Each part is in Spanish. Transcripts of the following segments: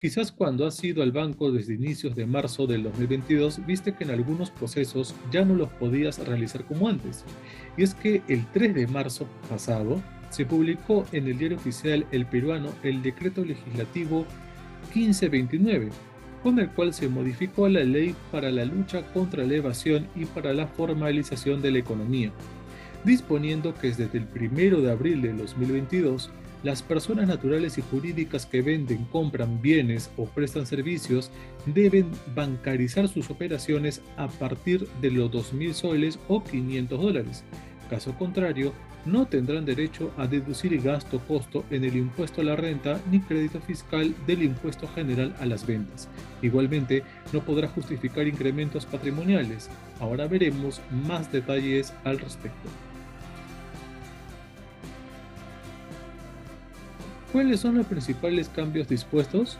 Quizás cuando has ido al banco desde inicios de marzo del 2022, viste que en algunos procesos ya no los podías realizar como antes. Y es que el 3 de marzo pasado se publicó en el diario oficial El Peruano el decreto legislativo 1529, con el cual se modificó la ley para la lucha contra la evasión y para la formalización de la economía, disponiendo que desde el 1 de abril de 2022 las personas naturales y jurídicas que venden, compran bienes o prestan servicios deben bancarizar sus operaciones a partir de los 2.000 soles o 500 dólares. Caso contrario, no tendrán derecho a deducir gasto costo en el impuesto a la renta ni crédito fiscal del impuesto general a las ventas. Igualmente, no podrá justificar incrementos patrimoniales. Ahora veremos más detalles al respecto. ¿Cuáles son los principales cambios dispuestos?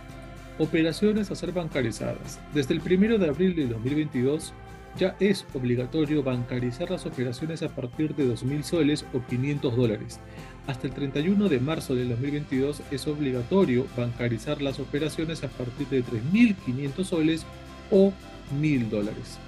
Operaciones a ser bancarizadas. Desde el 1 de abril de 2022 ya es obligatorio bancarizar las operaciones a partir de 2.000 soles o 500 dólares. Hasta el 31 de marzo de 2022 es obligatorio bancarizar las operaciones a partir de 3.500 soles o 1.000 dólares.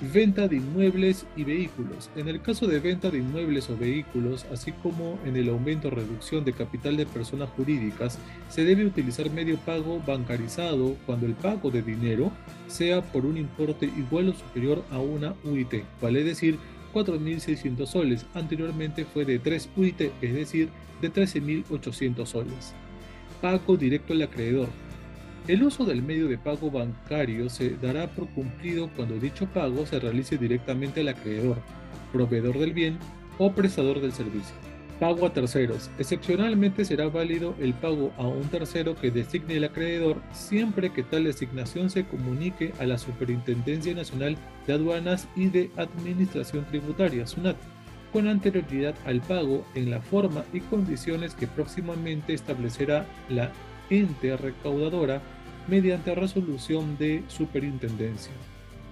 Venta de inmuebles y vehículos. En el caso de venta de inmuebles o vehículos, así como en el aumento o reducción de capital de personas jurídicas, se debe utilizar medio pago bancarizado cuando el pago de dinero sea por un importe igual o superior a una UIT, vale decir 4.600 soles. Anteriormente fue de 3 UIT, es decir, de 13.800 soles. Pago directo al acreedor. El uso del medio de pago bancario se dará por cumplido cuando dicho pago se realice directamente al acreedor, proveedor del bien o prestador del servicio. Pago a terceros. Excepcionalmente será válido el pago a un tercero que designe el acreedor siempre que tal designación se comunique a la Superintendencia Nacional de Aduanas y de Administración Tributaria, SUNAT, con anterioridad al pago en la forma y condiciones que próximamente establecerá la ente recaudadora mediante resolución de superintendencia.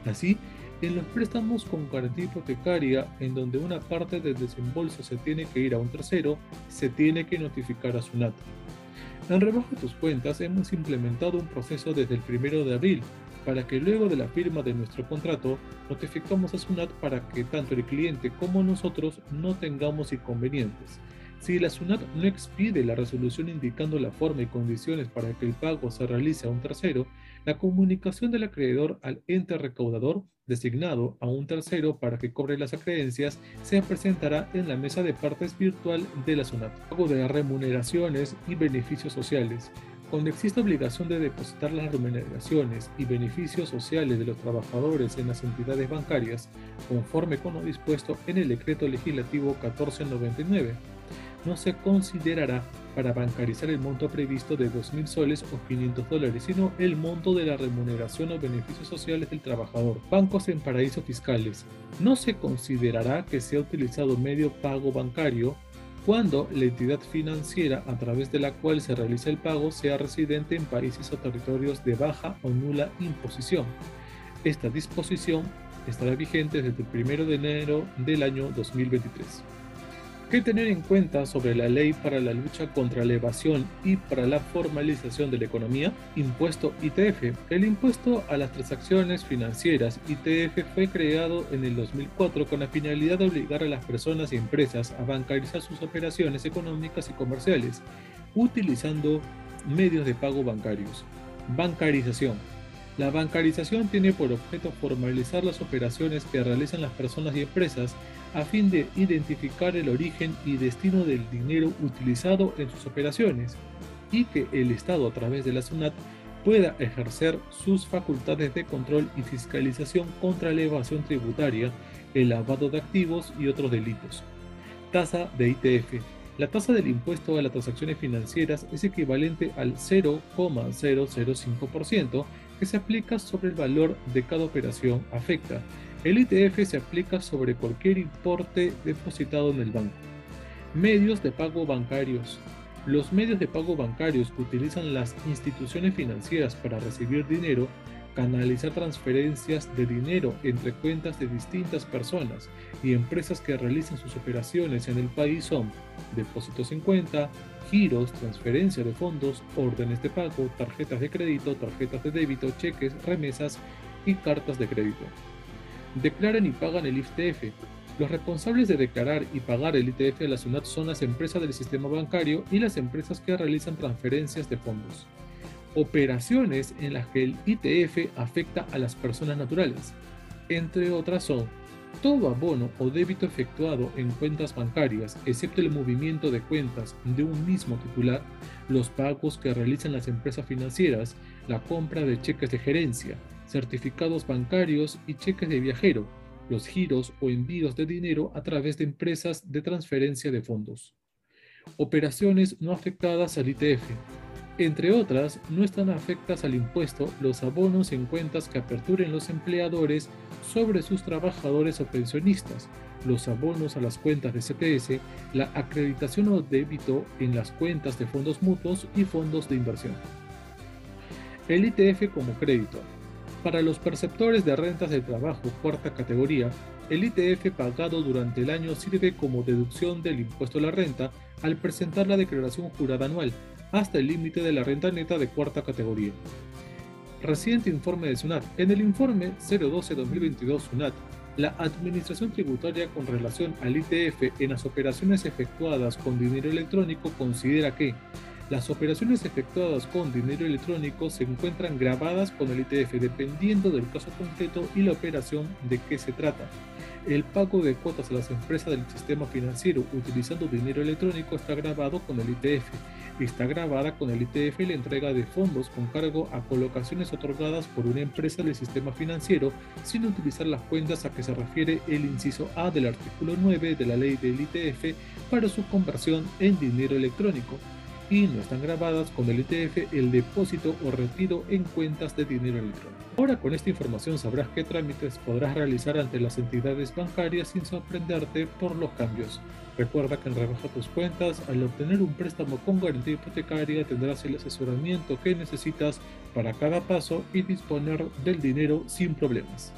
Así, en los préstamos con garantía hipotecaria, en donde una parte del desembolso se tiene que ir a un tercero, se tiene que notificar a SUNAT. En Rebaja tus cuentas hemos implementado un proceso desde el 1 de abril para que luego de la firma de nuestro contrato notificamos a SUNAT para que tanto el cliente como nosotros no tengamos inconvenientes. Si la SUNAT no expide la resolución indicando la forma y condiciones para que el pago se realice a un tercero, la comunicación del acreedor al ente recaudador designado a un tercero para que cobre las acreencias se presentará en la mesa de partes virtual de la SUNAT. Pago de remuneraciones y beneficios sociales. Cuando existe obligación de depositar las remuneraciones y beneficios sociales de los trabajadores en las entidades bancarias, conforme con lo dispuesto en el decreto legislativo 1499, no se considerará para bancarizar el monto previsto de 2.000 soles o 500 dólares, sino el monto de la remuneración o beneficios sociales del trabajador. Bancos en paraísos fiscales. No se considerará que sea utilizado medio pago bancario cuando la entidad financiera a través de la cual se realiza el pago sea residente en países o territorios de baja o nula imposición. Esta disposición estará vigente desde el 1 de enero del año 2023. ¿Qué tener en cuenta sobre la ley para la lucha contra la evasión y para la formalización de la economía? Impuesto ITF. El impuesto a las transacciones financieras ITF fue creado en el 2004 con la finalidad de obligar a las personas y empresas a bancarizar sus operaciones económicas y comerciales utilizando medios de pago bancarios. Bancarización. La bancarización tiene por objeto formalizar las operaciones que realizan las personas y empresas a fin de identificar el origen y destino del dinero utilizado en sus operaciones y que el Estado a través de la SUNAT pueda ejercer sus facultades de control y fiscalización contra la evasión tributaria, el lavado de activos y otros delitos. Tasa de ITF. La tasa del impuesto a las transacciones financieras es equivalente al 0,005% que se aplica sobre el valor de cada operación afecta. El ITF se aplica sobre cualquier importe depositado en el banco. Medios de pago bancarios. Los medios de pago bancarios que utilizan las instituciones financieras para recibir dinero canalizar transferencias de dinero entre cuentas de distintas personas y empresas que realicen sus operaciones en el país son depósitos en cuenta, giros, transferencia de fondos, órdenes de pago, tarjetas de crédito, tarjetas de débito, cheques, remesas y cartas de crédito. Declaran y pagan el IFTF. Los responsables de declarar y pagar el ITF de la SUNAT son las empresas del sistema bancario y las empresas que realizan transferencias de fondos operaciones en las que el ITF afecta a las personas naturales. Entre otras son todo abono o débito efectuado en cuentas bancarias, excepto el movimiento de cuentas de un mismo titular, los pagos que realizan las empresas financieras, la compra de cheques de gerencia, certificados bancarios y cheques de viajero, los giros o envíos de dinero a través de empresas de transferencia de fondos. Operaciones no afectadas al ITF, entre otras, no están afectas al impuesto los abonos en cuentas que aperturen los empleadores sobre sus trabajadores o pensionistas, los abonos a las cuentas de CTS, la acreditación o débito en las cuentas de fondos mutuos y fondos de inversión. El ITF como crédito. Para los perceptores de rentas de trabajo cuarta categoría, el ITF pagado durante el año sirve como deducción del impuesto a la renta al presentar la declaración jurada anual, hasta el límite de la renta neta de cuarta categoría. Reciente informe de SUNAT. En el informe 012-2022 SUNAT, la Administración Tributaria con relación al ITF en las operaciones efectuadas con dinero electrónico considera que las operaciones efectuadas con dinero electrónico se encuentran grabadas con el ITF dependiendo del caso concreto y la operación de qué se trata. El pago de cuotas a las empresas del sistema financiero utilizando dinero electrónico está grabado con el ITF está grabada con el ITF la entrega de fondos con cargo a colocaciones otorgadas por una empresa del sistema financiero sin utilizar las cuentas a que se refiere el inciso A del artículo 9 de la ley del ITF para su conversión en dinero electrónico y no están grabadas con el ITF el depósito o retiro en cuentas de dinero electrónico. Ahora con esta información sabrás qué trámites podrás realizar ante las entidades bancarias sin sorprenderte por los cambios. Recuerda que en Rebaja tus cuentas, al obtener un préstamo con garantía hipotecaria tendrás el asesoramiento que necesitas para cada paso y disponer del dinero sin problemas.